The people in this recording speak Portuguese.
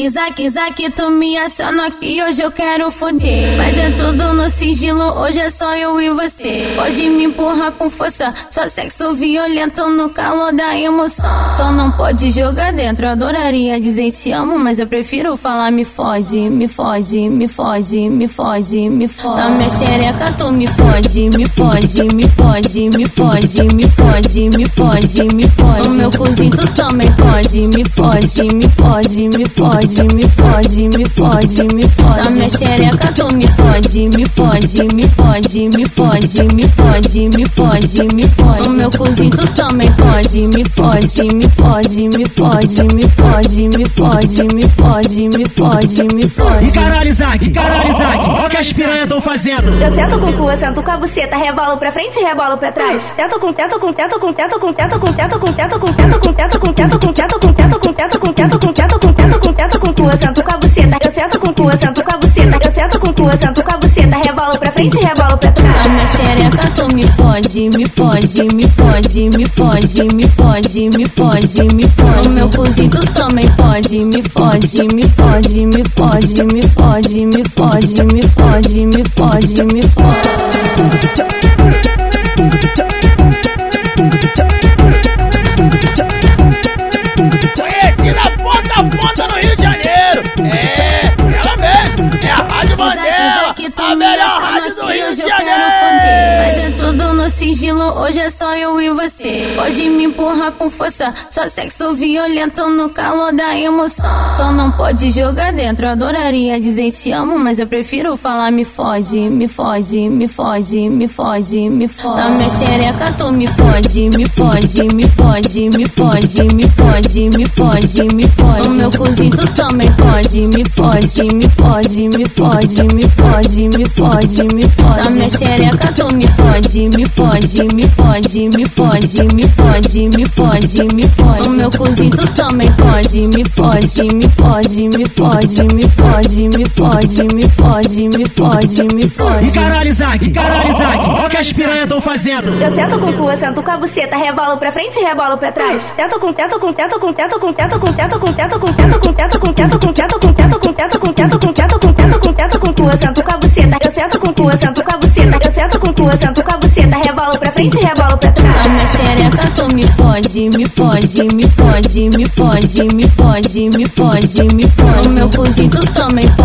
Isaac, Isaac, tu me achando aqui, hoje eu quero foder. Mas é tudo no sigilo, hoje é só eu e você. Pode me empurrar com força, só sexo violento no calor da emoção. Só não pode jogar dentro, eu adoraria dizer te amo, mas eu prefiro falar me fode, me fode, me fode, me fode, me fode. Na minha xereca tu me fode, me fode, me fode, me fode, me fode, me fode, me fode. O meu cozinho tu também pode, me fode, me fode, me fode fode, me fode, me fode, me fode. Na minha xereca tu me fode, me fode, me fode, me fode, me fode, me fode, me fode. No meu cozinho tu também pode, me fode, me fode, me fode, me fode, me fode, me fode, me fode, me fode. E caralho, Isaac, caralho, Isaac, olha o que as piranhas tão fazendo. Eu sento com o cu, eu sento com a buceta, rebolo pra frente e rebolo pra trás. Tento com, tento com, tento com, tento com, tento com, tento com, tento com, tento com, tento com, tento com, tento com, tento com, tento com, tento com, tento com, tento com, tento com tu, eu sento com a buceta. Eu sento com tu, eu sento com a buceta. Eu sento com tu, eu sento com a buceta. Rebolo pra frente, rebolo pra trás. A minha xereca tu me fode, me fode, me fode, me fode, me fode, me fode, me fode. O meu cozinho tu também pode, me fode, me fode, me fode, me fode, me fode, me fode, me fode, me fode. No sigilo, hoje é só eu e você. Pode me empurrar com força, só sexo violento no calor da emoção. Só não pode jogar dentro, eu adoraria dizer te amo, mas eu prefiro falar me fode, me fode, me fode, me fode, me fode. Na minha xereca tu me fode, me fode, me fode, me fode, me fode, me fode, me fode. No meu cozinho também pode, me fode, me fode, me fode, me fode, me fode, me fode. Na minha xereca tu me fode, me fode, me fode, me fode, me fode, me fode, me fode. No meu cozinho também pode, me fode, me fode, me fode, me fode, me fode, me fode, me fode, me fode. E caralho, Isaac, caralho, as piranhas tão fazendo. Eu sento com o cu, eu sento com a buceta, rebolo pra frente e rebolo pra trás. Tento com, tento com, tento com, tento com, tento com, tento com, tento com, tento com, tento com, tento com, tento com, tento com, tento com, tento com, tento com, tento com, tento com, tu, eu sento com a buceta, eu sento com tu, eu sento com a buceta, eu sento com tu, eu sento com a buceta, rebolo pra frente e rebolo pra trás. A minha xereca tu me fode, me fode, me fode, me fode, me fode, me fode, me fode. O meu cozinho tu